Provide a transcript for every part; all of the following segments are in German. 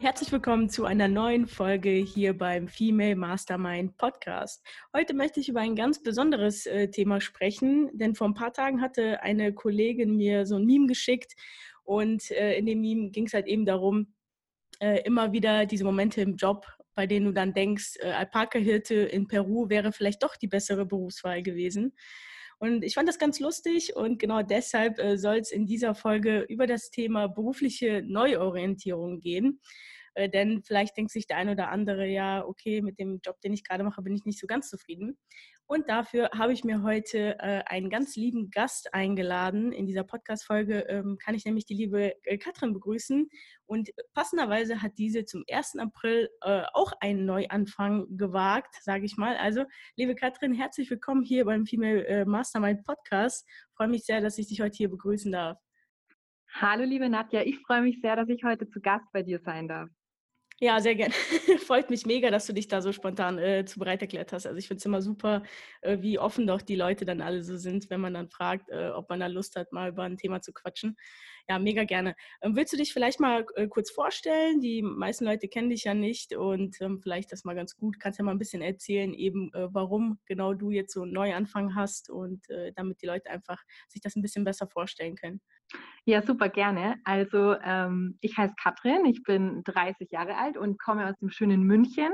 Herzlich willkommen zu einer neuen Folge hier beim Female Mastermind Podcast. Heute möchte ich über ein ganz besonderes äh, Thema sprechen, denn vor ein paar Tagen hatte eine Kollegin mir so ein Meme geschickt und äh, in dem Meme ging es halt eben darum, äh, immer wieder diese Momente im Job, bei denen du dann denkst, äh, Alpaka-Hirte in Peru wäre vielleicht doch die bessere Berufswahl gewesen. Und ich fand das ganz lustig und genau deshalb äh, soll es in dieser Folge über das Thema berufliche Neuorientierung gehen. Äh, denn vielleicht denkt sich der eine oder andere, ja, okay, mit dem Job, den ich gerade mache, bin ich nicht so ganz zufrieden. Und dafür habe ich mir heute äh, einen ganz lieben Gast eingeladen. In dieser Podcast-Folge ähm, kann ich nämlich die liebe äh, Katrin begrüßen. Und passenderweise hat diese zum 1. April äh, auch einen Neuanfang gewagt, sage ich mal. Also, liebe Katrin, herzlich willkommen hier beim Female äh, Mastermind Podcast. Ich freue mich sehr, dass ich dich heute hier begrüßen darf. Hallo, liebe Nadja. Ich freue mich sehr, dass ich heute zu Gast bei dir sein darf. Ja, sehr gerne. Freut mich mega, dass du dich da so spontan äh, zu bereit erklärt hast. Also ich finde es immer super, äh, wie offen doch die Leute dann alle so sind, wenn man dann fragt, äh, ob man da Lust hat, mal über ein Thema zu quatschen. Ja, mega gerne. Ähm, willst du dich vielleicht mal äh, kurz vorstellen? Die meisten Leute kennen dich ja nicht und ähm, vielleicht das mal ganz gut. Kannst ja mal ein bisschen erzählen, eben äh, warum genau du jetzt so einen Neuanfang hast und äh, damit die Leute einfach sich das ein bisschen besser vorstellen können. Ja, super gerne. Also ähm, ich heiße Katrin, ich bin 30 Jahre alt und komme aus dem schönen München.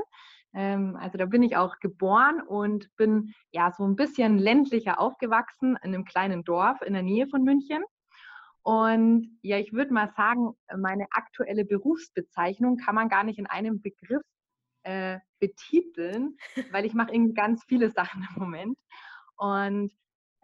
Ähm, also da bin ich auch geboren und bin ja so ein bisschen ländlicher aufgewachsen in einem kleinen Dorf in der Nähe von München. Und ja, ich würde mal sagen, meine aktuelle Berufsbezeichnung kann man gar nicht in einem Begriff äh, betiteln, weil ich mache irgendwie ganz viele Sachen im Moment. Und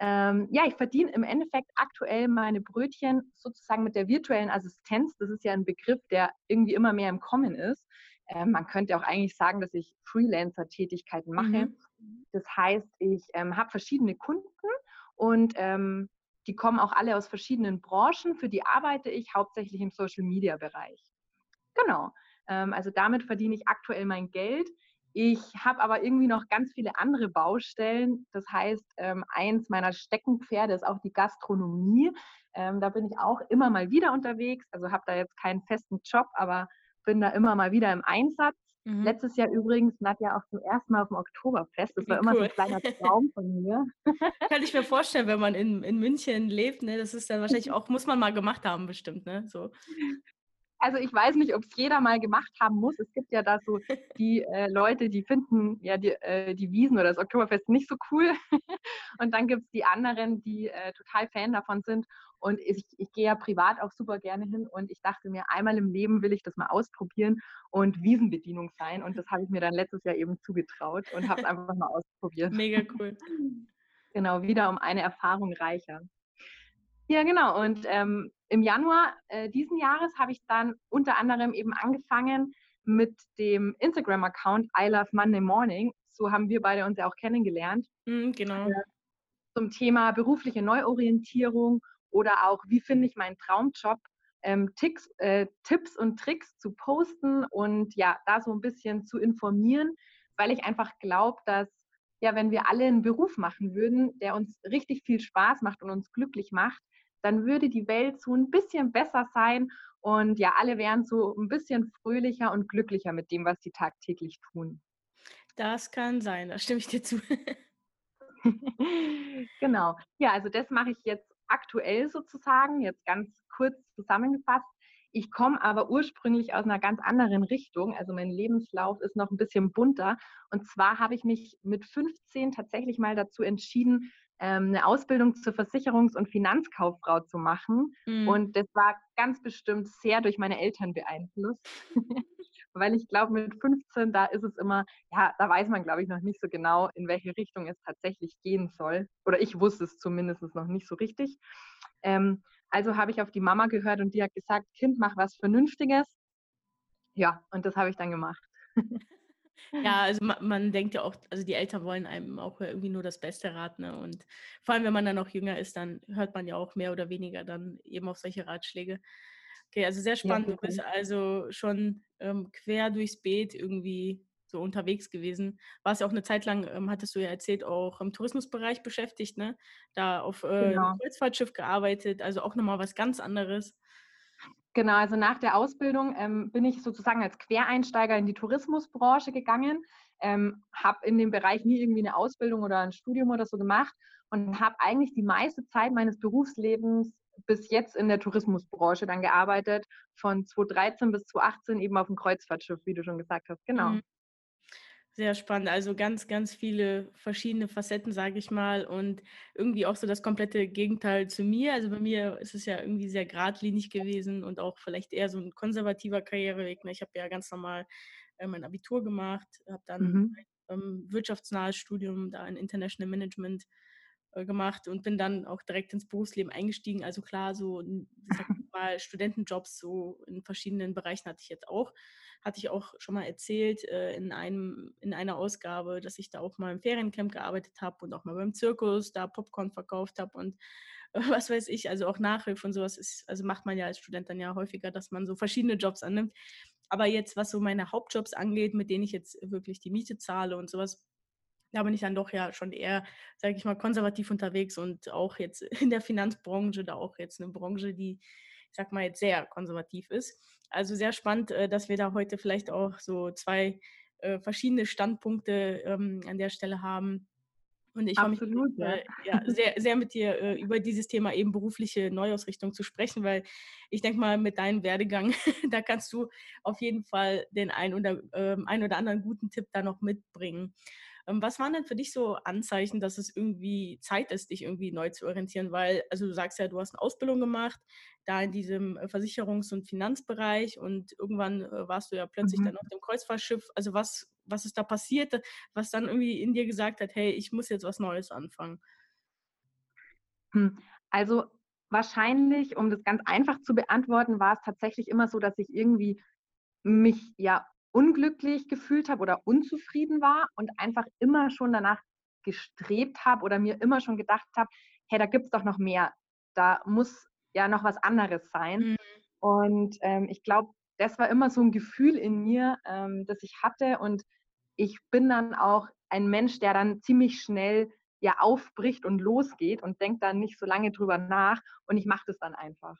ähm, ja, ich verdiene im Endeffekt aktuell meine Brötchen sozusagen mit der virtuellen Assistenz. Das ist ja ein Begriff, der irgendwie immer mehr im Kommen ist. Ähm, man könnte auch eigentlich sagen, dass ich Freelancer-Tätigkeiten mache. Mhm. Das heißt, ich ähm, habe verschiedene Kunden und ähm, die kommen auch alle aus verschiedenen Branchen. Für die arbeite ich hauptsächlich im Social-Media-Bereich. Genau. Ähm, also damit verdiene ich aktuell mein Geld. Ich habe aber irgendwie noch ganz viele andere Baustellen. Das heißt, ähm, eins meiner Steckenpferde ist auch die Gastronomie. Ähm, da bin ich auch immer mal wieder unterwegs. Also habe da jetzt keinen festen Job, aber bin da immer mal wieder im Einsatz. Mhm. Letztes Jahr übrigens, Nadja, auch zum ersten Mal auf dem Oktoberfest. Das war immer cool. so ein kleiner Traum von mir. Kann ich mir vorstellen, wenn man in, in München lebt, ne? Das ist dann wahrscheinlich auch, muss man mal gemacht haben, bestimmt, ne? So also ich weiß nicht, ob es jeder mal gemacht haben muss. Es gibt ja da so die äh, Leute, die finden ja die, äh, die Wiesen oder das Oktoberfest nicht so cool. und dann gibt es die anderen, die äh, total Fan davon sind. Und ich, ich gehe ja privat auch super gerne hin und ich dachte mir, einmal im Leben will ich das mal ausprobieren und Wiesenbedienung sein. Und das habe ich mir dann letztes Jahr eben zugetraut und habe es einfach mal ausprobiert. Mega cool. Genau, wieder um eine Erfahrung reicher. Ja, genau. Und ähm, im Januar äh, diesen Jahres habe ich dann unter anderem eben angefangen mit dem Instagram-Account I Love Monday Morning. So haben wir beide uns ja auch kennengelernt. Mm, genau. Äh, zum Thema berufliche Neuorientierung oder auch, wie finde ich meinen Traumjob, ähm, Ticks, äh, Tipps und Tricks zu posten und ja, da so ein bisschen zu informieren, weil ich einfach glaube, dass ja, wenn wir alle einen Beruf machen würden, der uns richtig viel Spaß macht und uns glücklich macht, dann würde die Welt so ein bisschen besser sein und ja, alle wären so ein bisschen fröhlicher und glücklicher mit dem, was sie tagtäglich tun. Das kann sein, da stimme ich dir zu. genau. Ja, also das mache ich jetzt aktuell sozusagen, jetzt ganz kurz zusammengefasst. Ich komme aber ursprünglich aus einer ganz anderen Richtung. Also mein Lebenslauf ist noch ein bisschen bunter. Und zwar habe ich mich mit 15 tatsächlich mal dazu entschieden, ähm, eine Ausbildung zur Versicherungs- und Finanzkauffrau zu machen. Mhm. Und das war ganz bestimmt sehr durch meine Eltern beeinflusst. Weil ich glaube, mit 15, da ist es immer, ja, da weiß man, glaube ich, noch nicht so genau, in welche Richtung es tatsächlich gehen soll. Oder ich wusste es zumindest noch nicht so richtig. Ähm, also habe ich auf die Mama gehört und die hat gesagt, Kind, mach was Vernünftiges. Ja, und das habe ich dann gemacht. Ja, also man, man, denkt ja auch, also die Eltern wollen einem auch irgendwie nur das Beste raten. Ne? Und vor allem, wenn man dann noch jünger ist, dann hört man ja auch mehr oder weniger dann eben auf solche Ratschläge. Okay, also sehr spannend. Ja, du bist also schon ähm, quer durchs Beet irgendwie so unterwegs gewesen. Warst ja auch eine Zeit lang, ähm, hattest du ja erzählt, auch im Tourismusbereich beschäftigt, ne? Da auf äh, genau. Kreuzfahrtschiff gearbeitet, also auch nochmal was ganz anderes. Genau, also nach der Ausbildung ähm, bin ich sozusagen als Quereinsteiger in die Tourismusbranche gegangen, ähm, habe in dem Bereich nie irgendwie eine Ausbildung oder ein Studium oder so gemacht und habe eigentlich die meiste Zeit meines Berufslebens bis jetzt in der Tourismusbranche dann gearbeitet, von 2013 bis 2018 eben auf dem Kreuzfahrtschiff, wie du schon gesagt hast. Genau. Mhm. Sehr spannend. Also ganz, ganz viele verschiedene Facetten, sage ich mal. Und irgendwie auch so das komplette Gegenteil zu mir. Also bei mir ist es ja irgendwie sehr geradlinig gewesen und auch vielleicht eher so ein konservativer Karriereweg. Ne? Ich habe ja ganz normal äh, mein Abitur gemacht, habe dann mhm. ein ähm, wirtschaftsnahes Studium da in International Management gemacht und bin dann auch direkt ins Berufsleben eingestiegen. Also klar, so mal Studentenjobs so in verschiedenen Bereichen hatte ich jetzt auch hatte ich auch schon mal erzählt äh, in, einem, in einer Ausgabe, dass ich da auch mal im Feriencamp gearbeitet habe und auch mal beim Zirkus da Popcorn verkauft habe und äh, was weiß ich, also auch Nachhilfe und sowas ist, also macht man ja als Student dann ja häufiger, dass man so verschiedene Jobs annimmt. Aber jetzt, was so meine Hauptjobs angeht, mit denen ich jetzt wirklich die Miete zahle und sowas, da bin ich dann doch ja schon eher, sage ich mal, konservativ unterwegs und auch jetzt in der Finanzbranche, da auch jetzt eine Branche, die ich sag mal, jetzt sehr konservativ ist. Also sehr spannend, äh, dass wir da heute vielleicht auch so zwei äh, verschiedene Standpunkte ähm, an der Stelle haben. Und ich freue mich äh, ja, sehr, sehr mit dir äh, über dieses Thema eben berufliche Neuausrichtung zu sprechen, weil ich denke mal, mit deinem Werdegang, da kannst du auf jeden Fall den ein oder, äh, ein oder anderen guten Tipp da noch mitbringen. Ähm, was waren denn für dich so Anzeichen, dass es irgendwie Zeit ist, dich irgendwie neu zu orientieren? Weil, also du sagst ja, du hast eine Ausbildung gemacht, da in diesem äh, Versicherungs- und Finanzbereich und irgendwann äh, warst du ja plötzlich mhm. dann auf dem Kreuzfahrtschiff. Also was, was ist da passiert, was dann irgendwie in dir gesagt hat, hey, ich muss jetzt was Neues anfangen? Hm, also wahrscheinlich, um das ganz einfach zu beantworten, war es tatsächlich immer so, dass ich irgendwie mich ja unglücklich gefühlt habe oder unzufrieden war und einfach immer schon danach gestrebt habe oder mir immer schon gedacht habe, hey, da gibt es doch noch mehr. Da muss ja noch was anderes sein. Mhm. Und ähm, ich glaube, das war immer so ein Gefühl in mir, ähm, das ich hatte. Und ich bin dann auch ein Mensch, der dann ziemlich schnell ja aufbricht und losgeht und denkt dann nicht so lange drüber nach. Und ich mache das dann einfach.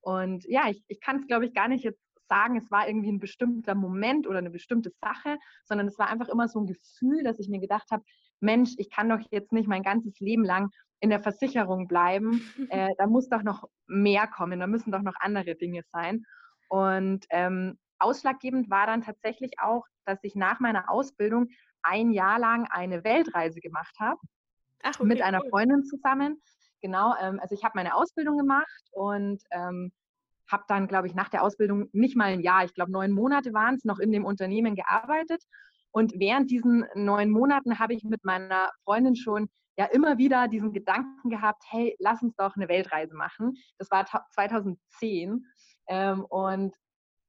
Und ja, ich, ich kann es, glaube ich, gar nicht jetzt sagen, es war irgendwie ein bestimmter Moment oder eine bestimmte Sache, sondern es war einfach immer so ein Gefühl, dass ich mir gedacht habe, Mensch, ich kann doch jetzt nicht mein ganzes Leben lang in der Versicherung bleiben. Äh, da muss doch noch mehr kommen, da müssen doch noch andere Dinge sein. Und ähm, ausschlaggebend war dann tatsächlich auch, dass ich nach meiner Ausbildung ein Jahr lang eine Weltreise gemacht habe. Okay, mit einer. Freundin zusammen. Genau, ähm, also ich habe meine Ausbildung gemacht und ähm, habe dann, glaube ich, nach der Ausbildung nicht mal ein Jahr, ich glaube neun Monate waren es, noch in dem Unternehmen gearbeitet. Und während diesen neun Monaten habe ich mit meiner Freundin schon ja immer wieder diesen Gedanken gehabt, hey, lass uns doch eine Weltreise machen. Das war 2010. Ähm, und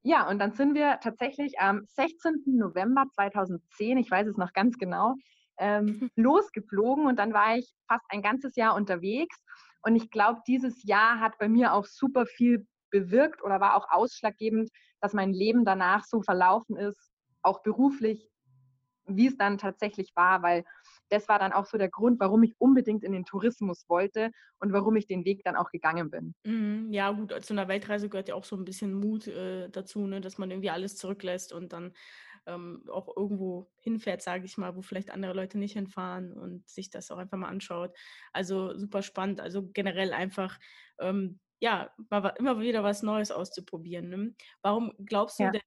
ja, und dann sind wir tatsächlich am 16. November 2010, ich weiß es noch ganz genau, ähm, losgeflogen und dann war ich fast ein ganzes Jahr unterwegs. Und ich glaube, dieses Jahr hat bei mir auch super viel bewirkt oder war auch ausschlaggebend, dass mein Leben danach so verlaufen ist, auch beruflich, wie es dann tatsächlich war, weil das war dann auch so der Grund, warum ich unbedingt in den Tourismus wollte und warum ich den Weg dann auch gegangen bin. Mhm, ja, gut, zu einer Weltreise gehört ja auch so ein bisschen Mut äh, dazu, ne, dass man irgendwie alles zurücklässt und dann ähm, auch irgendwo hinfährt, sage ich mal, wo vielleicht andere Leute nicht hinfahren und sich das auch einfach mal anschaut. Also super spannend. Also generell einfach ähm, ja, mal, immer wieder was Neues auszuprobieren. Ne? Warum glaubst du ja. denn,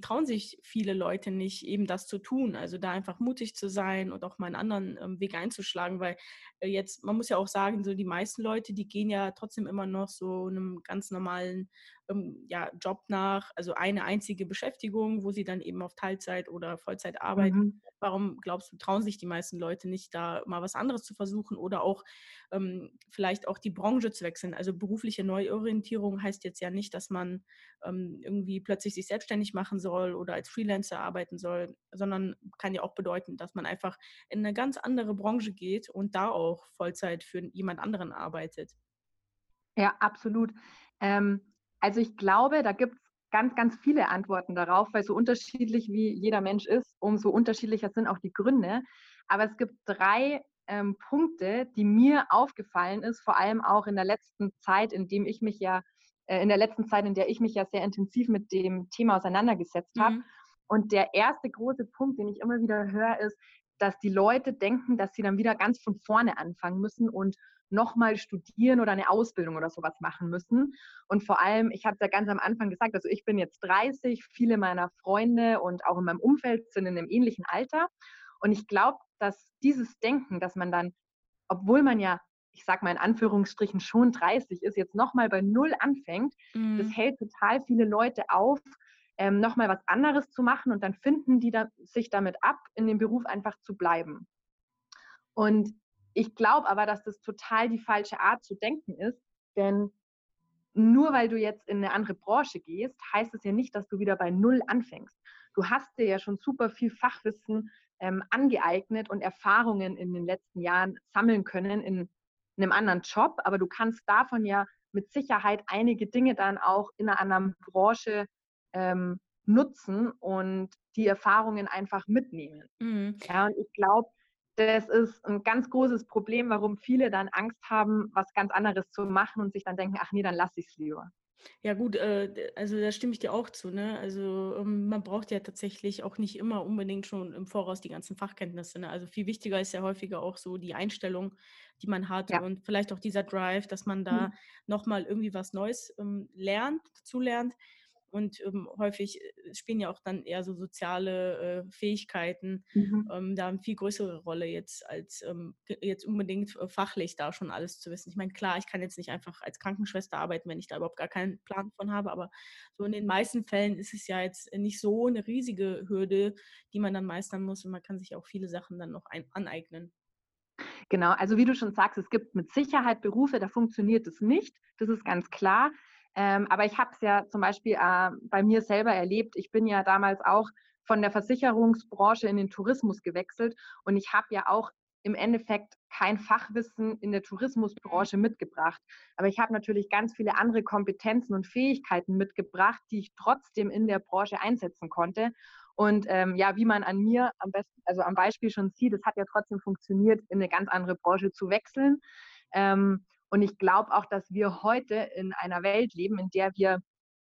trauen sich viele Leute nicht, eben das zu tun. Also da einfach mutig zu sein und auch mal einen anderen ähm, Weg einzuschlagen, weil äh, jetzt, man muss ja auch sagen, so die meisten Leute, die gehen ja trotzdem immer noch so einem ganz normalen ähm, ja, Job nach, also eine einzige Beschäftigung, wo sie dann eben auf Teilzeit oder Vollzeit arbeiten. Mhm. Warum glaubst du, trauen sich die meisten Leute nicht, da mal was anderes zu versuchen oder auch ähm, vielleicht auch die Branche zu wechseln? Also berufliche Neuorientierung heißt jetzt ja nicht, dass man ähm, irgendwie plötzlich sich selbstständig machen soll oder als Freelancer arbeiten soll, sondern kann ja auch bedeuten, dass man einfach in eine ganz andere Branche geht und da auch Vollzeit für jemand anderen arbeitet. Ja, absolut. Ähm, also ich glaube, da gibt es ganz, ganz viele Antworten darauf, weil so unterschiedlich wie jeder Mensch ist, umso unterschiedlicher sind auch die Gründe. Aber es gibt drei ähm, Punkte, die mir aufgefallen ist, vor allem auch in der letzten Zeit, in dem ich mich ja äh, in der letzten Zeit, in der ich mich ja sehr intensiv mit dem Thema auseinandergesetzt habe. Mhm. Und der erste große Punkt, den ich immer wieder höre, ist, dass die Leute denken, dass sie dann wieder ganz von vorne anfangen müssen und nochmal studieren oder eine Ausbildung oder sowas machen müssen. Und vor allem, ich habe es ja ganz am Anfang gesagt, also ich bin jetzt 30, viele meiner Freunde und auch in meinem Umfeld sind in einem ähnlichen Alter. Und ich glaube, dass dieses Denken, dass man dann, obwohl man ja, ich sage mal in Anführungsstrichen schon 30 ist, jetzt nochmal bei Null anfängt, mhm. das hält total viele Leute auf, ähm, nochmal was anderes zu machen und dann finden die da, sich damit ab, in dem Beruf einfach zu bleiben. Und ich glaube aber, dass das total die falsche Art zu denken ist, denn nur weil du jetzt in eine andere Branche gehst, heißt es ja nicht, dass du wieder bei Null anfängst. Du hast dir ja schon super viel Fachwissen ähm, angeeignet und Erfahrungen in den letzten Jahren sammeln können in einem anderen Job, aber du kannst davon ja mit Sicherheit einige Dinge dann auch in einer anderen Branche ähm, nutzen und die Erfahrungen einfach mitnehmen. Mhm. Ja, und ich glaube, das ist ein ganz großes Problem, warum viele dann Angst haben, was ganz anderes zu machen und sich dann denken, ach nee, dann lasse ich es lieber. Ja gut, äh, also da stimme ich dir auch zu. Ne? Also ähm, man braucht ja tatsächlich auch nicht immer unbedingt schon im Voraus die ganzen Fachkenntnisse. Ne? Also viel wichtiger ist ja häufiger auch so die Einstellung, die man hat ja. und vielleicht auch dieser Drive, dass man da mhm. nochmal irgendwie was Neues ähm, lernt, dazu lernt. Und ähm, häufig äh, spielen ja auch dann eher so soziale äh, Fähigkeiten mhm. ähm, da eine viel größere Rolle jetzt als ähm, jetzt unbedingt äh, fachlich da schon alles zu wissen. Ich meine, klar, ich kann jetzt nicht einfach als Krankenschwester arbeiten, wenn ich da überhaupt gar keinen Plan von habe, aber so in den meisten Fällen ist es ja jetzt nicht so eine riesige Hürde, die man dann meistern muss und man kann sich auch viele Sachen dann noch ein aneignen. Genau, also wie du schon sagst, es gibt mit Sicherheit Berufe, da funktioniert es nicht. Das ist ganz klar. Ähm, aber ich habe es ja zum Beispiel äh, bei mir selber erlebt. Ich bin ja damals auch von der Versicherungsbranche in den Tourismus gewechselt und ich habe ja auch im Endeffekt kein Fachwissen in der Tourismusbranche mitgebracht. Aber ich habe natürlich ganz viele andere Kompetenzen und Fähigkeiten mitgebracht, die ich trotzdem in der Branche einsetzen konnte. Und ähm, ja, wie man an mir am besten, also am Beispiel schon sieht, es hat ja trotzdem funktioniert, in eine ganz andere Branche zu wechseln. Ähm, und ich glaube auch, dass wir heute in einer Welt leben, in der wir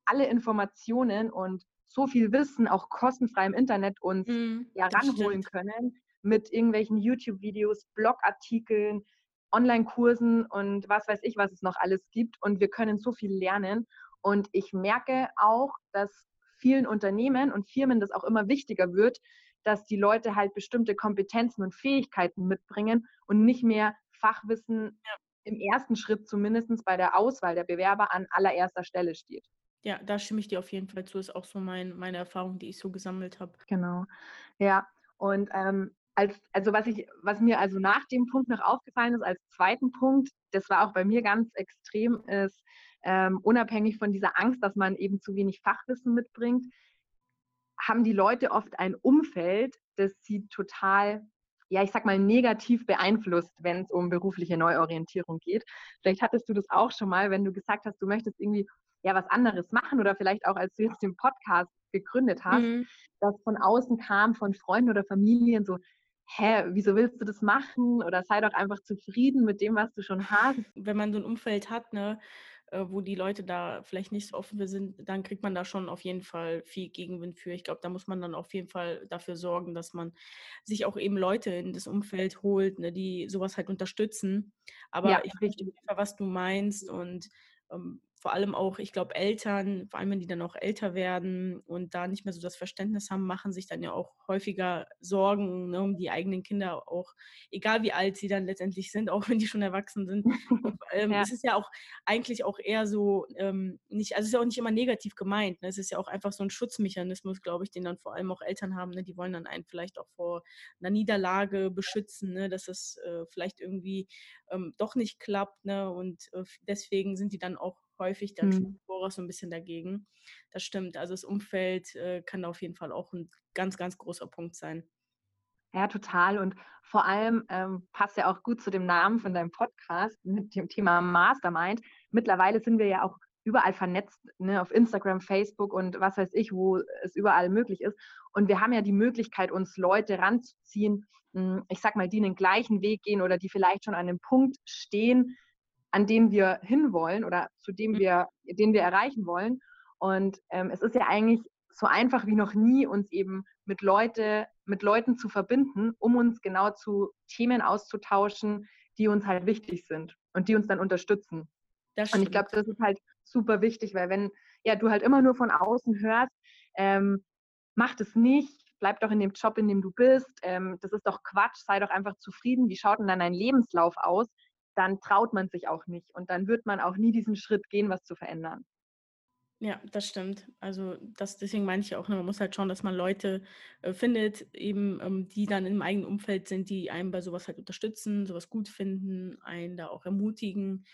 alle Informationen und so viel Wissen auch kostenfrei im Internet uns mm, ja ranholen können mit irgendwelchen YouTube-Videos, Blogartikeln, Online-Kursen und was weiß ich, was es noch alles gibt. Und wir können so viel lernen. Und ich merke auch, dass vielen Unternehmen und Firmen das auch immer wichtiger wird, dass die Leute halt bestimmte Kompetenzen und Fähigkeiten mitbringen und nicht mehr Fachwissen im ersten Schritt zumindest bei der Auswahl der Bewerber an allererster Stelle steht. Ja, da stimme ich dir auf jeden Fall zu. Ist auch so mein, meine Erfahrung, die ich so gesammelt habe. Genau. Ja, und ähm, als, also was ich, was mir also nach dem Punkt noch aufgefallen ist, als zweiten Punkt, das war auch bei mir ganz extrem, ist ähm, unabhängig von dieser Angst, dass man eben zu wenig Fachwissen mitbringt, haben die Leute oft ein Umfeld, das sie total ja, ich sag mal, negativ beeinflusst, wenn es um berufliche Neuorientierung geht. Vielleicht hattest du das auch schon mal, wenn du gesagt hast, du möchtest irgendwie ja was anderes machen oder vielleicht auch als du jetzt den Podcast gegründet hast, mhm. dass von außen kam, von Freunden oder Familien so, hä, wieso willst du das machen? Oder sei doch einfach zufrieden mit dem, was du schon hast. Wenn man so ein Umfeld hat, ne, wo die Leute da vielleicht nicht so offen für sind, dann kriegt man da schon auf jeden Fall viel Gegenwind für. Ich glaube, da muss man dann auf jeden Fall dafür sorgen, dass man sich auch eben Leute in das Umfeld holt, ne, die sowas halt unterstützen. Aber ja, ich verstehe, was du meinst und ähm, vor allem auch, ich glaube, Eltern, vor allem wenn die dann auch älter werden und da nicht mehr so das Verständnis haben, machen sich dann ja auch häufiger Sorgen ne, um die eigenen Kinder, auch egal wie alt sie dann letztendlich sind, auch wenn die schon erwachsen sind. Ähm, ja. Es ist ja auch eigentlich auch eher so, ähm, nicht, also es ist ja auch nicht immer negativ gemeint. Ne? Es ist ja auch einfach so ein Schutzmechanismus, glaube ich, den dann vor allem auch Eltern haben. Ne? Die wollen dann einen vielleicht auch vor einer Niederlage beschützen, ne? dass es äh, vielleicht irgendwie ähm, doch nicht klappt. Ne? Und äh, deswegen sind die dann auch häufig dann mhm. schon so ein bisschen dagegen. Das stimmt. Also das Umfeld äh, kann auf jeden Fall auch ein ganz, ganz großer Punkt sein. Ja, total. Und vor allem ähm, passt ja auch gut zu dem Namen von deinem Podcast mit dem Thema Mastermind. Mittlerweile sind wir ja auch überall vernetzt, ne, auf Instagram, Facebook und was weiß ich, wo es überall möglich ist. Und wir haben ja die Möglichkeit, uns Leute ranzuziehen, hm, ich sag mal, die den gleichen Weg gehen oder die vielleicht schon an einem Punkt stehen, an den wir hinwollen oder zu dem mhm. wir, den wir erreichen wollen. Und ähm, es ist ja eigentlich so einfach wie noch nie, uns eben mit, Leute, mit Leuten zu verbinden, um uns genau zu Themen auszutauschen, die uns halt wichtig sind und die uns dann unterstützen. und ich glaube, das ist halt super wichtig, weil wenn ja, du halt immer nur von außen hörst, ähm, mach das nicht, bleib doch in dem Job, in dem du bist, ähm, das ist doch Quatsch, sei doch einfach zufrieden, wie schaut denn dann dein Lebenslauf aus, dann traut man sich auch nicht und dann wird man auch nie diesen Schritt gehen, was zu verändern. Ja, das stimmt. Also das, deswegen meine ich auch, ne, man muss halt schauen, dass man Leute äh, findet, eben, ähm, die dann im eigenen Umfeld sind, die einen bei sowas halt unterstützen, sowas gut finden, einen da auch ermutigen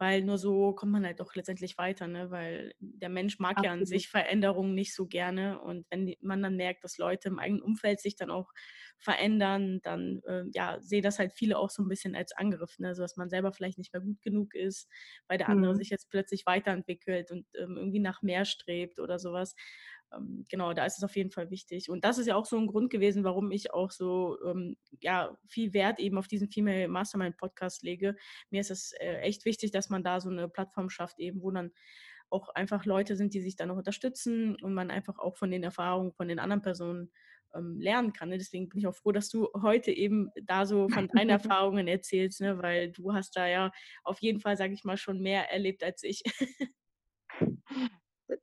weil nur so kommt man halt doch letztendlich weiter, ne? weil der Mensch mag Absolut. ja an sich Veränderungen nicht so gerne und wenn man dann merkt, dass Leute im eigenen Umfeld sich dann auch verändern, dann äh, ja, sehe das halt viele auch so ein bisschen als Angriff, ne? so dass man selber vielleicht nicht mehr gut genug ist, weil der andere mhm. sich jetzt plötzlich weiterentwickelt und ähm, irgendwie nach mehr strebt oder sowas genau, da ist es auf jeden Fall wichtig. Und das ist ja auch so ein Grund gewesen, warum ich auch so ähm, ja, viel Wert eben auf diesen Female Mastermind Podcast lege. Mir ist es äh, echt wichtig, dass man da so eine Plattform schafft, eben, wo dann auch einfach Leute sind, die sich dann noch unterstützen und man einfach auch von den Erfahrungen von den anderen Personen ähm, lernen kann. Ne? Deswegen bin ich auch froh, dass du heute eben da so von deinen Erfahrungen erzählst, ne? weil du hast da ja auf jeden Fall, sage ich mal, schon mehr erlebt als ich.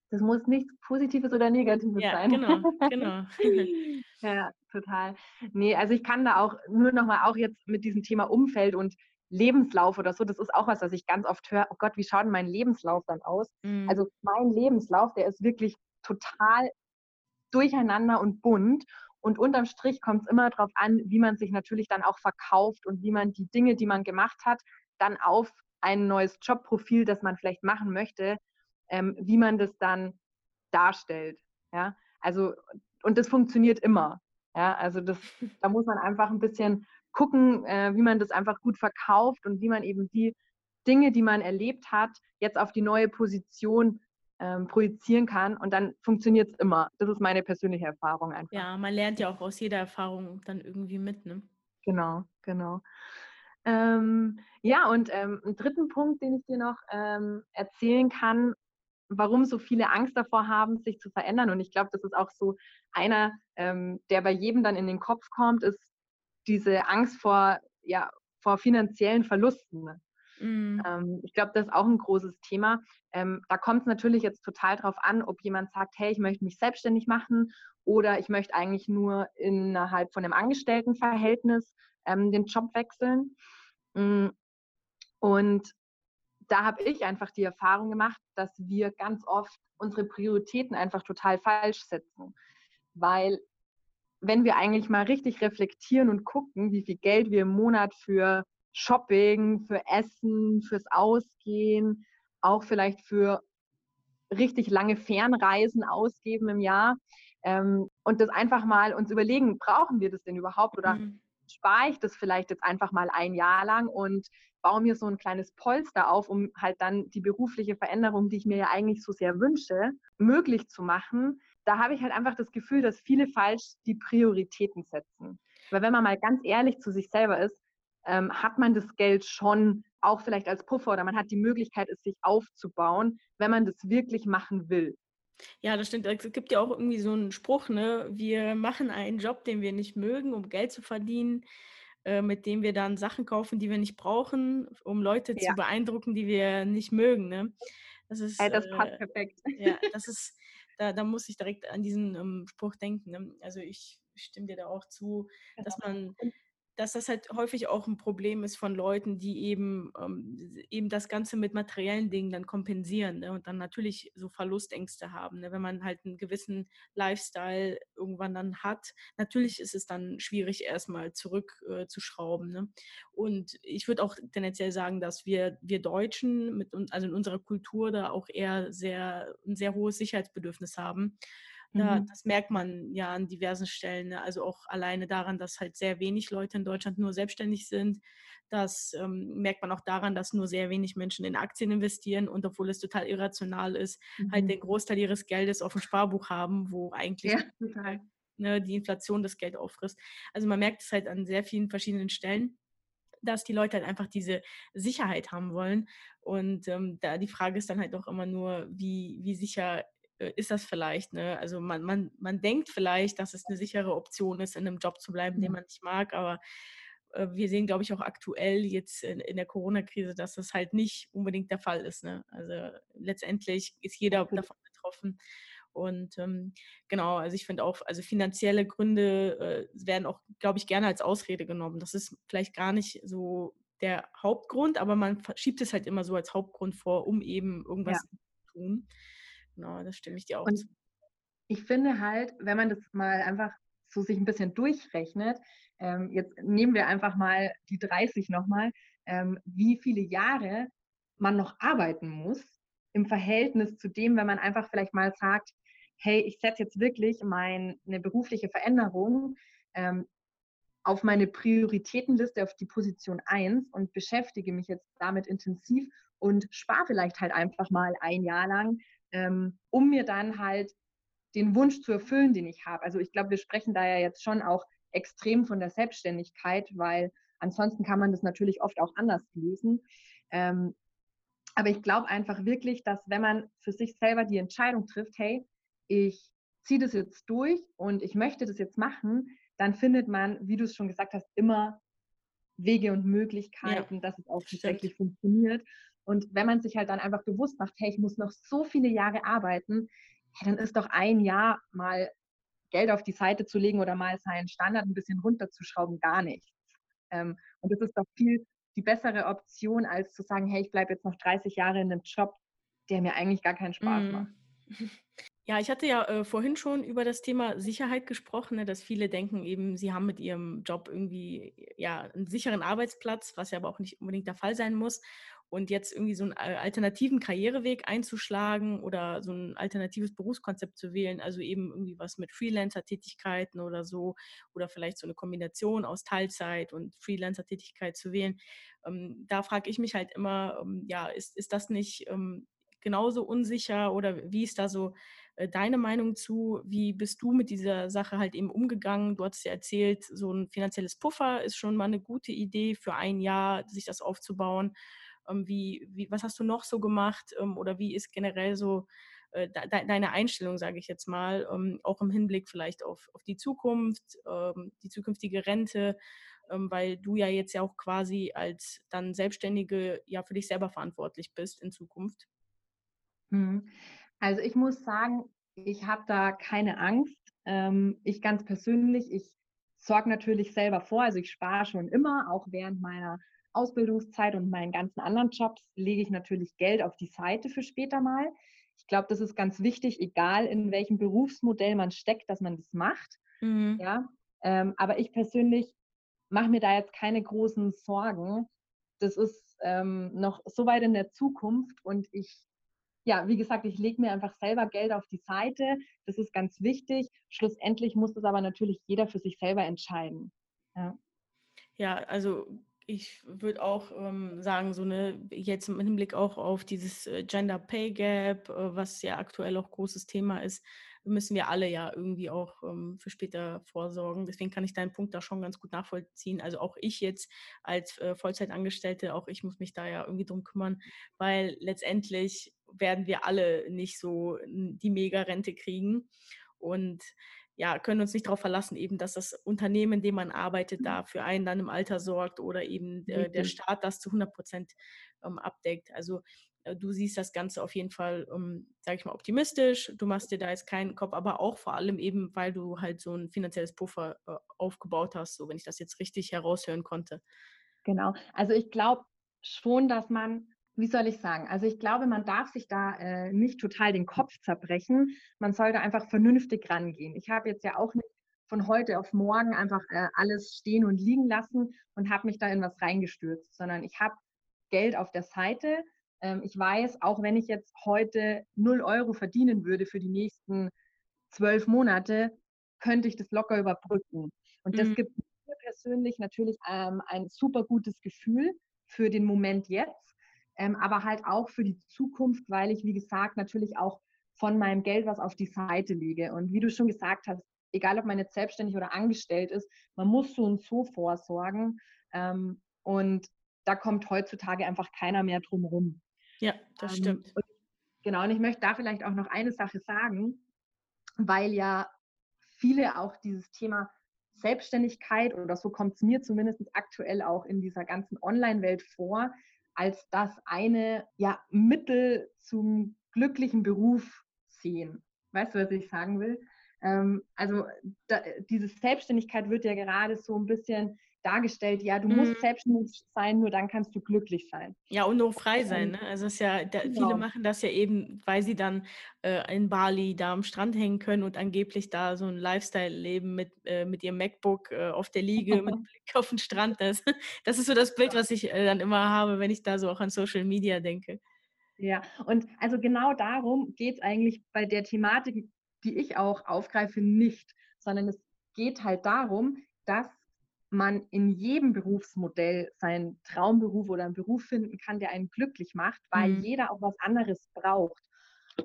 das muss nichts Positives oder Negatives ja, sein. Genau, genau. ja, total. Nee, also ich kann da auch nur nochmal auch jetzt mit diesem Thema Umfeld und Lebenslauf oder so, das ist auch was, was ich ganz oft höre. Oh Gott, wie schaut denn mein Lebenslauf dann aus? Mhm. Also mein Lebenslauf, der ist wirklich total durcheinander und bunt. Und unterm Strich kommt es immer darauf an, wie man sich natürlich dann auch verkauft und wie man die Dinge, die man gemacht hat, dann auf ein neues Jobprofil, das man vielleicht machen möchte, ähm, wie man das dann darstellt. Ja, also, und das funktioniert immer. Ja, also das, da muss man einfach ein bisschen gucken, äh, wie man das einfach gut verkauft und wie man eben die Dinge, die man erlebt hat, jetzt auf die neue Position ähm, projizieren kann und dann funktioniert es immer. Das ist meine persönliche Erfahrung einfach. Ja, man lernt ja auch aus jeder Erfahrung dann irgendwie mit, ne? Genau, genau. Ähm, ja, und ähm, einen dritten Punkt, den ich dir noch ähm, erzählen kann, warum so viele Angst davor haben, sich zu verändern. Und ich glaube, das ist auch so einer, ähm, der bei jedem dann in den Kopf kommt, ist diese Angst vor, ja, vor finanziellen Verlusten. Ne? Mhm. Ähm, ich glaube, das ist auch ein großes Thema. Ähm, da kommt es natürlich jetzt total drauf an, ob jemand sagt, hey, ich möchte mich selbstständig machen oder ich möchte eigentlich nur innerhalb von einem Angestelltenverhältnis ähm, den Job wechseln. Mm, und da habe ich einfach die Erfahrung gemacht, dass wir ganz oft unsere Prioritäten einfach total falsch setzen. Weil wenn wir eigentlich mal richtig reflektieren und gucken, wie viel Geld wir im Monat für Shopping, für Essen, fürs Ausgehen, auch vielleicht für richtig lange Fernreisen ausgeben im Jahr ähm, und das einfach mal uns überlegen, brauchen wir das denn überhaupt oder mhm. Spare ich das vielleicht jetzt einfach mal ein Jahr lang und baue mir so ein kleines Polster auf, um halt dann die berufliche Veränderung, die ich mir ja eigentlich so sehr wünsche, möglich zu machen. Da habe ich halt einfach das Gefühl, dass viele falsch die Prioritäten setzen. Weil wenn man mal ganz ehrlich zu sich selber ist, ähm, hat man das Geld schon auch vielleicht als Puffer oder man hat die Möglichkeit, es sich aufzubauen, wenn man das wirklich machen will. Ja, das stimmt. Es gibt ja auch irgendwie so einen Spruch, ne? Wir machen einen Job, den wir nicht mögen, um Geld zu verdienen. Äh, mit dem wir dann Sachen kaufen, die wir nicht brauchen, um Leute ja. zu beeindrucken, die wir nicht mögen. Ne? Das ist, ja, das passt äh, perfekt. Ja, das ist, da, da muss ich direkt an diesen ähm, Spruch denken. Ne? Also ich stimme dir da auch zu, genau. dass man dass das halt häufig auch ein Problem ist von Leuten, die eben, ähm, eben das Ganze mit materiellen Dingen dann kompensieren ne? und dann natürlich so Verlustängste haben. Ne? Wenn man halt einen gewissen Lifestyle irgendwann dann hat, natürlich ist es dann schwierig, erstmal zurückzuschrauben. Äh, ne? Und ich würde auch tendenziell sagen, dass wir, wir Deutschen mit also in unserer Kultur da auch eher sehr, ein sehr hohes Sicherheitsbedürfnis haben. Da, mhm. Das merkt man ja an diversen Stellen. Ne? Also auch alleine daran, dass halt sehr wenig Leute in Deutschland nur selbstständig sind. Das ähm, merkt man auch daran, dass nur sehr wenig Menschen in Aktien investieren und obwohl es total irrational ist, halt mhm. halt den Großteil ihres Geldes auf dem Sparbuch haben, wo eigentlich ja, ne, die Inflation das Geld auffrisst. Also man merkt es halt an sehr vielen verschiedenen Stellen. dass die Leute halt einfach diese Sicherheit haben wollen. Und ähm, da die Frage ist dann halt auch immer nur, wie, wie sicher ist das vielleicht. Ne? Also man, man, man denkt vielleicht, dass es eine sichere Option ist, in einem Job zu bleiben, den man nicht mag, aber äh, wir sehen, glaube ich, auch aktuell jetzt in, in der Corona-Krise, dass das halt nicht unbedingt der Fall ist. Ne? Also letztendlich ist jeder davon betroffen. Und ähm, genau, also ich finde auch, also finanzielle Gründe äh, werden auch, glaube ich, gerne als Ausrede genommen. Das ist vielleicht gar nicht so der Hauptgrund, aber man schiebt es halt immer so als Hauptgrund vor, um eben irgendwas ja. zu tun. Genau, das stimme ich dir auch Und zu. Ich finde halt, wenn man das mal einfach so sich ein bisschen durchrechnet, ähm, jetzt nehmen wir einfach mal die 30 nochmal, ähm, wie viele Jahre man noch arbeiten muss im Verhältnis zu dem, wenn man einfach vielleicht mal sagt, hey, ich setze jetzt wirklich meine berufliche Veränderung ähm, auf meine Prioritätenliste, auf die Position 1 und beschäftige mich jetzt damit intensiv und spare vielleicht halt einfach mal ein Jahr lang, ähm, um mir dann halt den Wunsch zu erfüllen, den ich habe. Also ich glaube, wir sprechen da ja jetzt schon auch extrem von der Selbstständigkeit, weil ansonsten kann man das natürlich oft auch anders lösen. Ähm, aber ich glaube einfach wirklich, dass wenn man für sich selber die Entscheidung trifft, hey, ich ziehe das jetzt durch und ich möchte das jetzt machen, dann findet man, wie du es schon gesagt hast, immer Wege und Möglichkeiten, ja, dass es auch tatsächlich funktioniert. Und wenn man sich halt dann einfach bewusst macht, hey, ich muss noch so viele Jahre arbeiten, ja, dann ist doch ein Jahr mal Geld auf die Seite zu legen oder mal seinen Standard ein bisschen runterzuschrauben gar nichts. Ähm, und das ist doch viel die bessere Option, als zu sagen, hey, ich bleibe jetzt noch 30 Jahre in einem Job, der mir eigentlich gar keinen Spaß mm. macht. Ja, ich hatte ja äh, vorhin schon über das Thema Sicherheit gesprochen, ne, dass viele denken eben, sie haben mit ihrem Job irgendwie ja einen sicheren Arbeitsplatz, was ja aber auch nicht unbedingt der Fall sein muss. Und jetzt irgendwie so einen alternativen Karriereweg einzuschlagen oder so ein alternatives Berufskonzept zu wählen, also eben irgendwie was mit Freelancer-Tätigkeiten oder so oder vielleicht so eine Kombination aus Teilzeit und Freelancer-Tätigkeit zu wählen. Ähm, da frage ich mich halt immer, ähm, ja, ist, ist das nicht ähm, genauso unsicher oder wie ist da so äh, deine Meinung zu? Wie bist du mit dieser Sache halt eben umgegangen? Du hast ja erzählt, so ein finanzielles Puffer ist schon mal eine gute Idee für ein Jahr, sich das aufzubauen. Ähm, wie, wie, was hast du noch so gemacht ähm, oder wie ist generell so äh, de deine Einstellung, sage ich jetzt mal, ähm, auch im Hinblick vielleicht auf, auf die Zukunft, die zukünftige Rente, weil du ja jetzt ja auch quasi als dann Selbstständige ja für dich selber verantwortlich bist in Zukunft? Mhm. Also ich muss sagen, ich habe da keine Angst. Ich ganz persönlich, ich sorge natürlich selber vor, also ich spare schon immer, auch während meiner Ausbildungszeit und meinen ganzen anderen Jobs lege ich natürlich Geld auf die Seite für später mal. Ich glaube, das ist ganz wichtig, egal in welchem Berufsmodell man steckt, dass man das macht. Mhm. Ja, ähm, aber ich persönlich mache mir da jetzt keine großen Sorgen. Das ist ähm, noch so weit in der Zukunft und ich ja, wie gesagt, ich lege mir einfach selber Geld auf die Seite. Das ist ganz wichtig. Schlussendlich muss das aber natürlich jeder für sich selber entscheiden. Ja, ja also ich würde auch ähm, sagen, so eine, jetzt im Hinblick auch auf dieses äh, Gender Pay Gap, äh, was ja aktuell auch großes Thema ist, müssen wir alle ja irgendwie auch ähm, für später vorsorgen. Deswegen kann ich deinen Punkt da schon ganz gut nachvollziehen. Also auch ich jetzt als äh, Vollzeitangestellte, auch ich muss mich da ja irgendwie drum kümmern, weil letztendlich werden wir alle nicht so die Mega-Rente kriegen. Und ja, können uns nicht darauf verlassen, eben, dass das Unternehmen, in dem man arbeitet, da für einen dann im Alter sorgt oder eben äh, der Staat das zu 100 Prozent ähm, abdeckt. Also äh, du siehst das Ganze auf jeden Fall, um, sage ich mal, optimistisch. Du machst dir da jetzt keinen Kopf, aber auch vor allem eben, weil du halt so ein finanzielles Puffer äh, aufgebaut hast, so wenn ich das jetzt richtig heraushören konnte. Genau. Also ich glaube schon, dass man wie soll ich sagen? Also ich glaube, man darf sich da äh, nicht total den Kopf zerbrechen. Man sollte einfach vernünftig rangehen. Ich habe jetzt ja auch nicht von heute auf morgen einfach äh, alles stehen und liegen lassen und habe mich da in was reingestürzt, sondern ich habe Geld auf der Seite. Ähm, ich weiß, auch wenn ich jetzt heute 0 Euro verdienen würde für die nächsten zwölf Monate, könnte ich das locker überbrücken. Und das mhm. gibt mir persönlich natürlich ähm, ein super gutes Gefühl für den Moment jetzt ähm, aber halt auch für die Zukunft, weil ich, wie gesagt, natürlich auch von meinem Geld was auf die Seite lege. Und wie du schon gesagt hast, egal ob man jetzt selbstständig oder angestellt ist, man muss so und so vorsorgen. Ähm, und da kommt heutzutage einfach keiner mehr drum rum. Ja, das ähm, stimmt. Und, genau, und ich möchte da vielleicht auch noch eine Sache sagen, weil ja viele auch dieses Thema Selbstständigkeit oder so kommt es mir zumindest aktuell auch in dieser ganzen Online-Welt vor, als das eine ja, Mittel zum glücklichen Beruf sehen. Weißt du, was ich sagen will? Ähm, also da, diese Selbstständigkeit wird ja gerade so ein bisschen dargestellt, ja, du musst mhm. selbstständig sein, nur dann kannst du glücklich sein. Ja, und nur frei sein. Ne? Also es ist ja, da, genau. viele machen das ja eben, weil sie dann äh, in Bali da am Strand hängen können und angeblich da so ein Lifestyle leben mit, äh, mit ihrem MacBook äh, auf der Liege mit Blick auf den Strand. Das, das ist so das Bild, was ich äh, dann immer habe, wenn ich da so auch an Social Media denke. Ja, und also genau darum geht es eigentlich bei der Thematik, die ich auch aufgreife, nicht, sondern es geht halt darum, dass man in jedem Berufsmodell seinen Traumberuf oder einen Beruf finden kann, der einen glücklich macht, weil mhm. jeder auch was anderes braucht.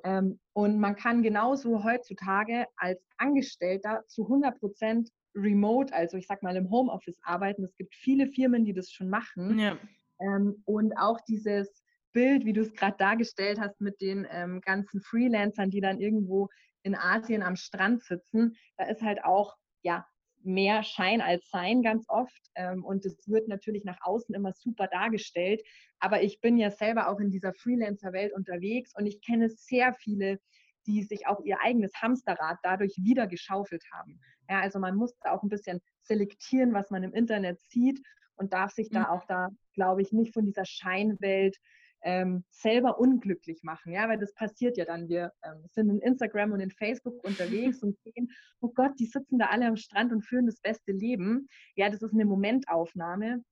Ähm, und man kann genauso heutzutage als Angestellter zu 100 Prozent remote, also ich sag mal im Homeoffice arbeiten. Es gibt viele Firmen, die das schon machen. Ja. Ähm, und auch dieses Bild, wie du es gerade dargestellt hast, mit den ähm, ganzen Freelancern, die dann irgendwo in Asien am Strand sitzen, da ist halt auch ja mehr Schein als Sein ganz oft. Ähm, und es wird natürlich nach außen immer super dargestellt. Aber ich bin ja selber auch in dieser Freelancer-Welt unterwegs und ich kenne sehr viele, die sich auch ihr eigenes Hamsterrad dadurch wieder geschaufelt haben. Ja, also man muss da auch ein bisschen selektieren, was man im Internet sieht und darf sich da mhm. auch da, glaube ich, nicht von dieser Scheinwelt ähm, selber unglücklich machen, ja, weil das passiert ja dann. Wir ähm, sind in Instagram und in Facebook unterwegs und sehen, oh Gott, die sitzen da alle am Strand und führen das beste Leben. Ja, das ist eine Momentaufnahme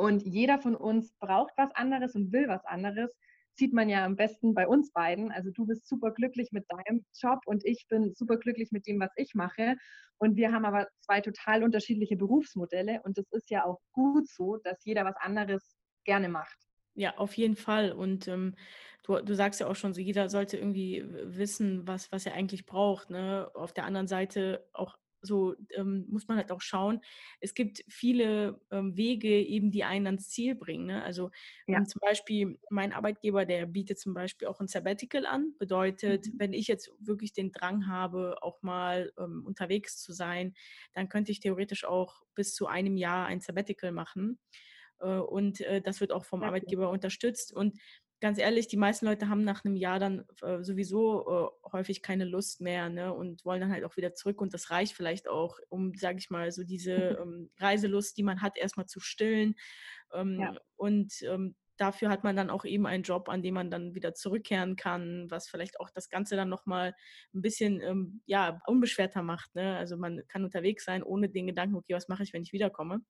und jeder von uns braucht was anderes und will was anderes. Sieht man ja am besten bei uns beiden. Also du bist super glücklich mit deinem Job und ich bin super glücklich mit dem, was ich mache. Und wir haben aber zwei total unterschiedliche Berufsmodelle und es ist ja auch gut so, dass jeder was anderes gerne macht. Ja, auf jeden Fall. Und ähm, du, du sagst ja auch schon, so jeder sollte irgendwie wissen, was, was er eigentlich braucht. Ne? Auf der anderen Seite auch so ähm, muss man halt auch schauen. Es gibt viele ähm, Wege, eben die einen ans Ziel bringen. Ne? Also ja. ähm, zum Beispiel mein Arbeitgeber, der bietet zum Beispiel auch ein Sabbatical an. Bedeutet, mhm. wenn ich jetzt wirklich den Drang habe, auch mal ähm, unterwegs zu sein, dann könnte ich theoretisch auch bis zu einem Jahr ein Sabbatical machen. Äh, und äh, das wird auch vom Arbeitgeber unterstützt. Und ganz ehrlich, die meisten Leute haben nach einem Jahr dann äh, sowieso häufig keine Lust mehr ne, und wollen dann halt auch wieder zurück. Und das reicht vielleicht auch, um, sage ich mal, so diese ähm, Reiselust, die man hat, erstmal zu stillen. Ähm, ja. Und ähm, dafür hat man dann auch eben einen Job, an dem man dann wieder zurückkehren kann, was vielleicht auch das Ganze dann nochmal ein bisschen ähm, ja, unbeschwerter macht. Ne? Also man kann unterwegs sein ohne den Gedanken, okay, was mache ich, wenn ich wiederkomme?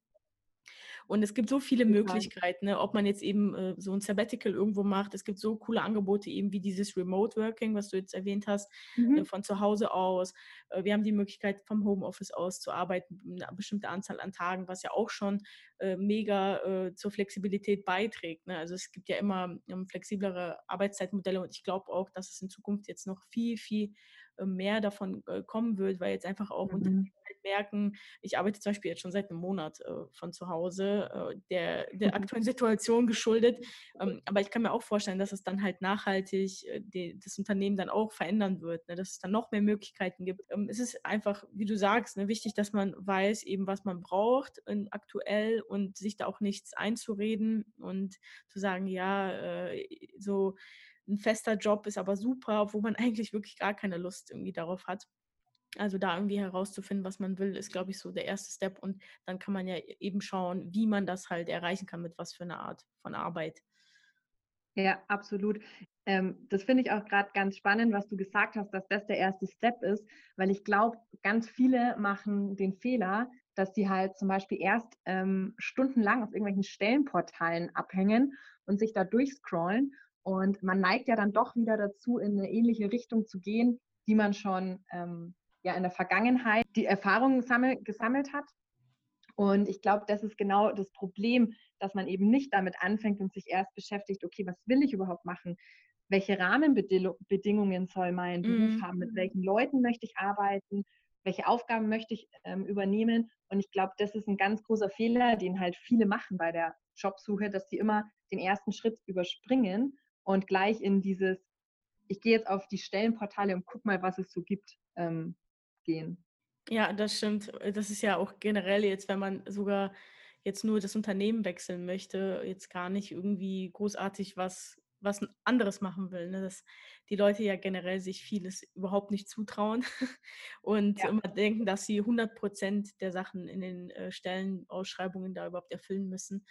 Und es gibt so viele Möglichkeiten, ne? ob man jetzt eben äh, so ein Sabbatical irgendwo macht. Es gibt so coole Angebote eben wie dieses Remote Working, was du jetzt erwähnt hast, äh, mhm. äh, von zu Hause aus. Äh, wir haben die Möglichkeit vom Homeoffice aus zu arbeiten, eine bestimmte Anzahl an Tagen, was ja auch schon äh, mega äh, zur Flexibilität beiträgt. Ne? Also es gibt ja immer ähm, flexiblere Arbeitszeitmodelle und ich glaube auch, dass es in Zukunft jetzt noch viel, viel mehr davon kommen wird, weil jetzt einfach auch mhm. Unternehmen merken, ich arbeite zum Beispiel jetzt schon seit einem Monat äh, von zu Hause, äh, der, der aktuellen Situation geschuldet. Ähm, aber ich kann mir auch vorstellen, dass es dann halt nachhaltig äh, die, das Unternehmen dann auch verändern wird, ne? dass es dann noch mehr Möglichkeiten gibt. Ähm, es ist einfach, wie du sagst, ne, wichtig, dass man weiß eben, was man braucht aktuell und sich da auch nichts einzureden und zu sagen, ja, äh, so ein fester Job ist aber super, wo man eigentlich wirklich gar keine Lust irgendwie darauf hat. Also da irgendwie herauszufinden, was man will, ist, glaube ich, so der erste Step. Und dann kann man ja e-, eben schauen, wie man das halt erreichen kann, mit was für einer Art von Arbeit. Ja, absolut. Ähm, das finde ich auch gerade ganz spannend, was du gesagt hast, dass das der erste Step ist, weil ich glaube, ganz viele machen den Fehler, dass sie halt zum Beispiel erst ähm, stundenlang auf irgendwelchen Stellenportalen abhängen und sich da durchscrollen. Und man neigt ja dann doch wieder dazu, in eine ähnliche Richtung zu gehen, die man schon ähm, ja in der Vergangenheit die Erfahrungen gesammelt hat. Und ich glaube, das ist genau das Problem, dass man eben nicht damit anfängt und sich erst beschäftigt, okay, was will ich überhaupt machen? Welche Rahmenbedingungen soll mein Beruf mm. haben? Mit welchen Leuten möchte ich arbeiten? Welche Aufgaben möchte ich ähm, übernehmen? Und ich glaube, das ist ein ganz großer Fehler, den halt viele machen bei der Jobsuche, dass die immer den ersten Schritt überspringen und gleich in dieses, ich gehe jetzt auf die Stellenportale und guck mal, was es so gibt, ähm, gehen. Ja, das stimmt. Das ist ja auch generell jetzt, wenn man sogar jetzt nur das Unternehmen wechseln möchte, jetzt gar nicht irgendwie großartig was, was anderes machen will. Ne? Dass die Leute ja generell sich vieles überhaupt nicht zutrauen und Ja. immer denken, dass sie 100 Prozent der Sachen in den äh, Stellenausschreibungen da überhaupt erfüllen müssen.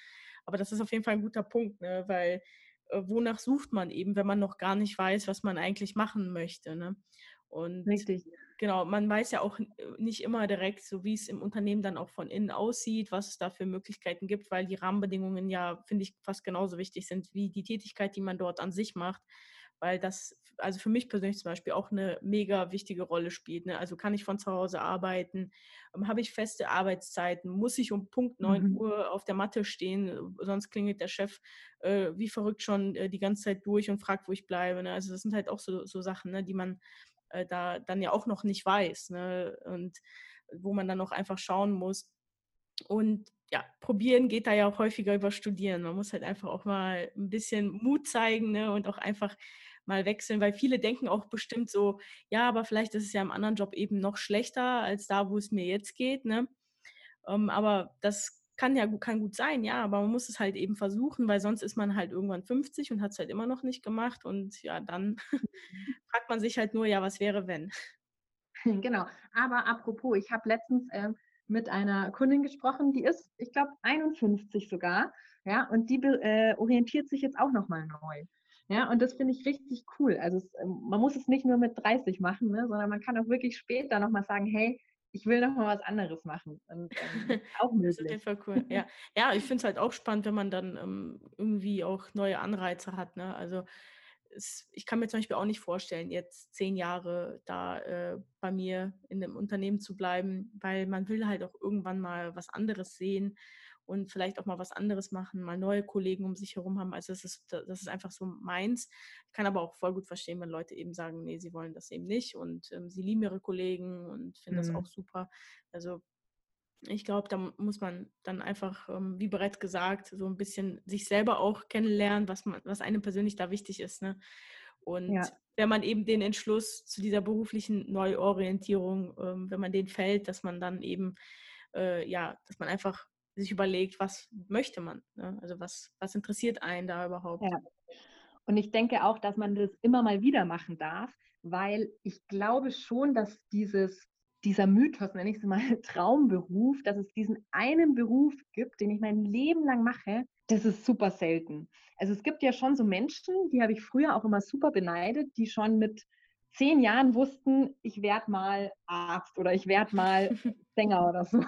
Aber das ist auf jeden Fall ein guter Punkt, ne? weil äh, wonach sucht man eben, wenn man noch gar nicht weiß, was man eigentlich machen möchte. Ne? Und Richtig. Genau, man weiß ja auch äh, nicht immer direkt, so wie es im Unternehmen dann auch von innen aussieht, was es da für Möglichkeiten gibt, weil die Rahmenbedingungen ja, finde ich, fast genauso wichtig sind wie die Tätigkeit, die man dort an sich macht, weil das, also für mich persönlich zum Beispiel auch eine mega wichtige Rolle spielt. Ne? Also kann ich von zu Hause arbeiten, ähm, habe ich feste Arbeitszeiten, muss ich um Punkt 9 Mhm. Uhr auf der Matte stehen, sonst klingelt der Chef äh, wie verrückt schon äh, die ganze Zeit durch und fragt, wo ich bleibe. Ne? Also das sind halt auch so, so Sachen, ne, die man äh, da dann ja auch noch nicht weiß. Ne? Und wo man dann noch einfach schauen muss. Und ja, probieren geht da ja auch häufiger über Studieren. Man muss halt einfach auch mal ein bisschen Mut zeigen ne? und auch einfach mal wechseln, weil viele denken auch bestimmt so, ja, aber vielleicht ist es ja im anderen Job eben noch schlechter als da, wo es mir jetzt geht. Ne? Ähm, aber das kann ja kann gut sein, ja, aber man muss es halt eben versuchen, weil sonst ist man halt irgendwann 50 und hat es halt immer noch nicht gemacht. Und ja, dann fragt man sich halt nur, ja, was wäre, wenn? Genau. Aber apropos, ich habe letztens ähm, mit einer Kundin gesprochen, die ist, ich glaube, 51 sogar. Ja, und die äh, orientiert sich jetzt auch nochmal neu. Ja, und das finde ich richtig cool. Also es, ähm, man muss es nicht nur mit 30 machen, ne, sondern man kann auch wirklich später nochmal sagen, hey, ich will nochmal was anderes machen. Und ähm, auch möglich. Fall cool. Ja, ja ich finde es halt auch spannend, wenn man dann ähm, irgendwie auch neue Anreize hat. Ne? Also es, ich kann mir zum Beispiel auch nicht vorstellen, jetzt zehn Jahre da äh, bei mir in dem Unternehmen zu bleiben, weil man will halt auch irgendwann mal was anderes sehen und vielleicht auch mal was anderes machen, mal neue Kollegen um sich herum haben. Also das ist, das ist einfach so meins. Ich kann aber auch voll gut verstehen, wenn Leute eben sagen, nee, sie wollen das eben nicht und ähm, sie lieben ihre Kollegen und finden das auch Mhm. super. Also ich glaube, da muss man dann einfach, ähm, wie bereits gesagt, so ein bisschen sich selber auch kennenlernen, was man, was einem persönlich da wichtig ist. Ne? Und Ja. wenn man eben den Entschluss zu dieser beruflichen Neuorientierung, ähm, wenn man den fällt, dass man dann eben, äh, ja, dass man einfach sich überlegt, was möchte man? Ne? Also was, was interessiert einen da überhaupt? Ja. Und ich denke auch, dass man das immer mal wieder machen darf, weil ich glaube schon, dass dieses, dieser Mythos, nenne ich es mal Traumberuf, dass es diesen einen Beruf gibt, den ich mein Leben lang mache, das ist super selten. Also es gibt ja schon so Menschen, die habe ich früher auch immer super beneidet, die schon mit zehn Jahren wussten, ich werde mal Arzt oder ich werde mal Sänger oder so.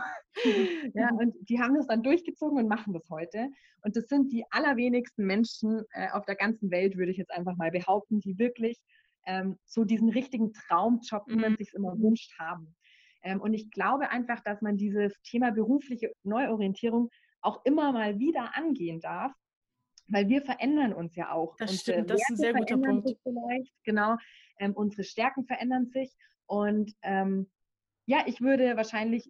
ja, und die haben das dann durchgezogen und machen das heute. Und das sind die allerwenigsten Menschen äh, auf der ganzen Welt, würde ich jetzt einfach mal behaupten, die wirklich ähm, so diesen richtigen Traumjob, wie man Mhm. sich immer wünscht, haben. Ähm, und ich glaube einfach, dass man dieses Thema berufliche Neuorientierung auch immer mal wieder angehen darf, weil wir verändern uns ja auch. Das Unsere stimmt, das ist ein sehr guter Punkt. genau. Ähm, unsere Stärken verändern sich. Und ähm, ja, ich würde wahrscheinlich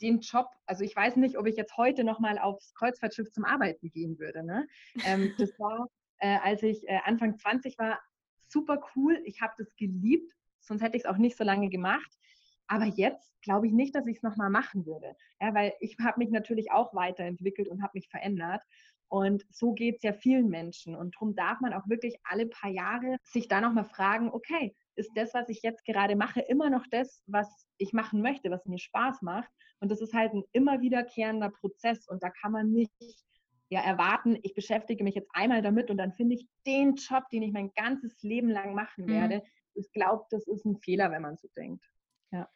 den Job, also ich weiß nicht, ob ich jetzt heute nochmal aufs Kreuzfahrtschiff zum Arbeiten gehen würde. Ne? Ähm, das war, äh, als ich äh, Anfang 20 war, super cool. Ich habe das geliebt, sonst hätte ich es auch nicht so lange gemacht. Aber jetzt glaube ich nicht, dass ich es nochmal machen würde. Ja, weil ich habe mich natürlich auch weiterentwickelt und habe mich verändert. Und so geht es ja vielen Menschen. Und darum darf man auch wirklich alle paar Jahre sich da nochmal fragen, okay, ist das, was ich jetzt gerade mache, immer noch das, was ich machen möchte, was mir Spaß macht? Und das ist halt ein immer wiederkehrender Prozess. Und da kann man nicht ja, erwarten, ich beschäftige mich jetzt einmal damit und dann finde ich den Job, den ich mein ganzes Leben lang machen Mhm. werde. Ich glaube, das ist ein Fehler, wenn man so denkt. Ja.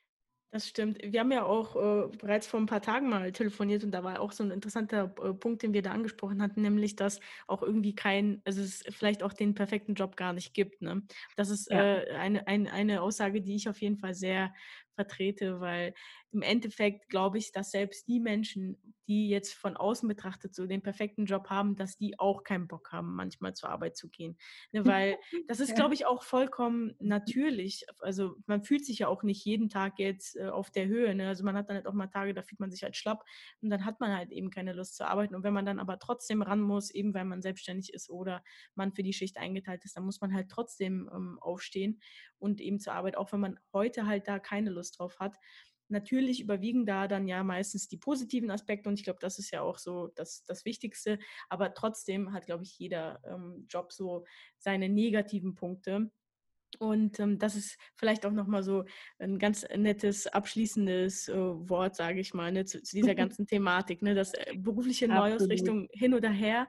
Das stimmt. Wir haben ja auch äh, bereits vor ein paar Tagen mal telefoniert und da war auch so ein interessanter äh, Punkt, den wir da angesprochen hatten, nämlich, dass auch irgendwie kein, also es vielleicht auch den perfekten Job gar nicht gibt. Ne? Das ist Ja. äh, eine, ein, eine Aussage, die ich auf jeden Fall sehr vertrete, weil im Endeffekt glaube ich, dass selbst die Menschen, die jetzt von außen betrachtet so den perfekten Job haben, dass die auch keinen Bock haben, manchmal zur Arbeit zu gehen. Ne, weil das ist, glaube ich, auch vollkommen natürlich. Also man fühlt sich ja auch nicht jeden Tag jetzt äh, auf der Höhe. Ne? Also man hat dann halt auch mal Tage, da fühlt man sich halt schlapp und dann hat man halt eben keine Lust zu arbeiten. Und wenn man dann aber trotzdem ran muss, eben weil man selbstständig ist oder man für die Schicht eingeteilt ist, dann muss man halt trotzdem ähm, aufstehen und eben zur Arbeit, auch wenn man heute halt da keine Lust drauf hat. Natürlich überwiegen da dann ja meistens die positiven Aspekte und ich glaube, das ist ja auch so das, das Wichtigste. Aber trotzdem hat, glaube ich, jeder ähm, Job so seine negativen Punkte. Und ähm, das ist vielleicht auch nochmal so ein ganz nettes abschließendes äh, Wort, sage ich mal, ne, zu, zu, dieser ganzen Thematik. Ne, das äh, berufliche Neuausrichtung hin oder her.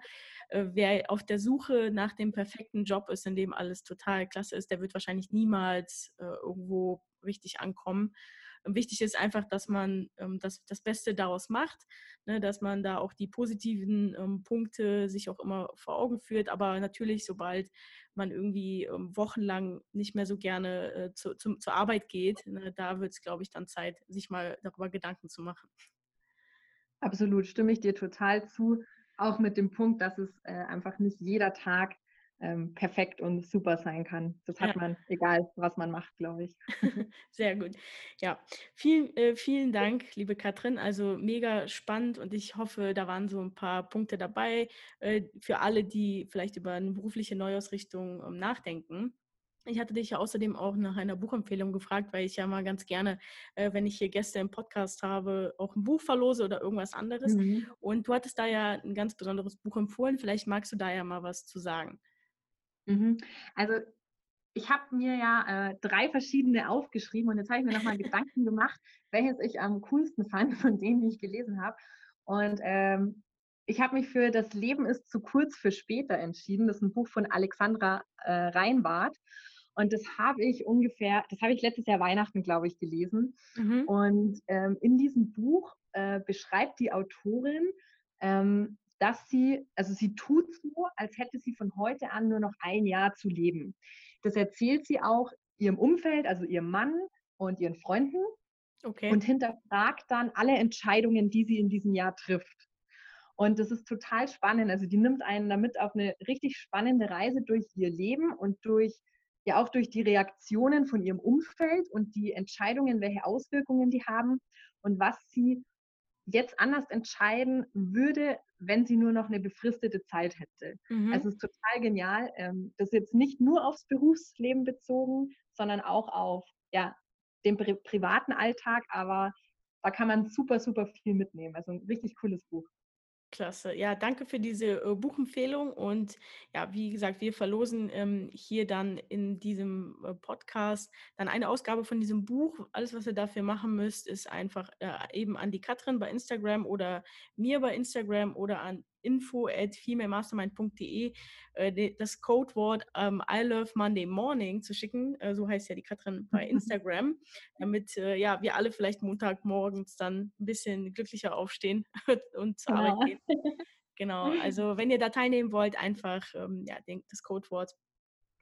Äh, wer auf der Suche nach dem perfekten Job ist, in dem alles total klasse ist, der wird wahrscheinlich niemals äh, irgendwo richtig ankommen. Wichtig ist einfach, dass man ähm, das, das Beste daraus macht, ne, dass man da auch die positiven ähm, Punkte sich auch immer vor Augen führt. Aber natürlich, sobald man irgendwie ähm, wochenlang nicht mehr so gerne äh, zu, zum, zur Arbeit geht, ne, da wird es, glaube ich, dann Zeit, sich mal darüber Gedanken zu machen. Absolut, stimme ich dir total zu. Auch mit dem Punkt, dass es äh, einfach nicht jeder Tag ähm, perfekt und super sein kann. Das hat ja. man, egal was man macht, glaube ich. Sehr gut. Ja, vielen, äh, vielen Dank, liebe Katrin. Also mega spannend und ich hoffe, da waren so ein paar Punkte dabei äh, für alle, die vielleicht über eine berufliche Neuausrichtung ähm, nachdenken. Ich hatte dich ja außerdem auch nach einer Buchempfehlung gefragt, weil ich ja mal ganz gerne, äh, wenn ich hier Gäste im Podcast habe, auch ein Buch verlose oder irgendwas anderes. Mhm. Und du hattest da ja ein ganz besonderes Buch empfohlen. Vielleicht magst du da ja mal was zu sagen. Mhm. Also ich habe mir ja äh, drei verschiedene aufgeschrieben und jetzt habe ich mir nochmal Gedanken gemacht, welches ich am coolsten fand von denen, die ich gelesen habe. Und ähm, ich habe mich für Das Leben ist zu kurz für später entschieden. Das ist ein Buch von Alexandra äh, Reinbart. Und das habe ich ungefähr, das habe ich letztes Jahr Weihnachten, glaube ich, gelesen. Mhm. Und ähm, in diesem Buch äh, beschreibt die Autorin, ähm, dass sie, also sie tut so, als hätte sie von heute an nur noch ein Jahr zu leben. Das erzählt sie auch ihrem Umfeld, also ihrem Mann und ihren Freunden. Okay. Und hinterfragt dann alle Entscheidungen, die sie in diesem Jahr trifft. Und das ist total spannend. Also die nimmt einen damit auf eine richtig spannende Reise durch ihr Leben und durch ja auch durch die Reaktionen von ihrem Umfeld und die Entscheidungen, welche Auswirkungen die haben und was sie jetzt anders entscheiden würde, wenn sie nur noch eine befristete Zeit hätte. Mhm. Also es ist total genial. Ähm, das ist jetzt nicht nur aufs Berufsleben bezogen, sondern auch auf ja, den pri privaten Alltag, aber da kann man super, super viel mitnehmen. Also ein richtig cooles Buch. Klasse. Ja, danke für diese äh, Buchempfehlung. Und ja, wie gesagt, wir verlosen ähm, hier dann in diesem äh, Podcast dann eine Ausgabe von diesem Buch. Alles, was ihr dafür machen müsst, ist einfach äh, eben an die Katrin bei Instagram oder mir bei Instagram oder an info at femalemastermind.de äh, das Codewort ähm, I love Monday Morning zu schicken. Äh, so heißt ja die Katrin bei Instagram, damit äh, ja, wir alle vielleicht Montagmorgens dann ein bisschen glücklicher aufstehen und zur genau. Arbeit gehen. Genau, also wenn ihr da teilnehmen wollt, einfach ähm, ja, das Codewort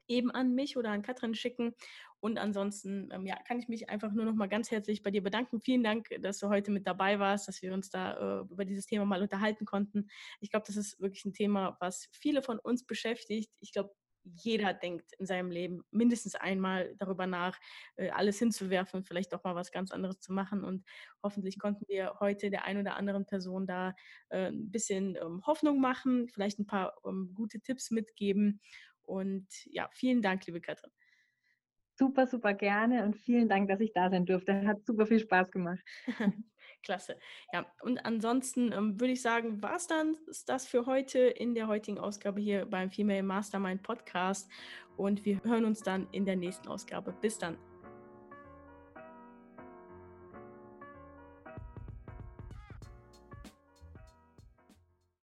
eben an mich oder an Katrin schicken. Und ansonsten ähm, ja, kann ich mich einfach nur noch mal ganz herzlich bei dir bedanken. Vielen Dank, dass du heute mit dabei warst, dass wir uns da äh, über dieses Thema mal unterhalten konnten. Ich glaube, das ist wirklich ein Thema, was viele von uns beschäftigt. Ich glaube, jeder denkt in seinem Leben mindestens einmal darüber nach, äh, alles hinzuwerfen, vielleicht doch mal was ganz anderes zu machen. Und hoffentlich konnten wir heute der ein oder anderen Person da äh, ein bisschen ähm, Hoffnung machen, vielleicht ein paar ähm, gute Tipps mitgeben. Und ja, vielen Dank, liebe Katrin. Super, super gerne und vielen Dank, dass ich da sein durfte. Hat super viel Spaß gemacht. Klasse. Ja, und ansonsten ähm, würde ich sagen, war es dann das für heute in der heutigen Ausgabe hier beim Female Mastermind Podcast. Und wir hören uns dann in der nächsten Ausgabe. Bis dann.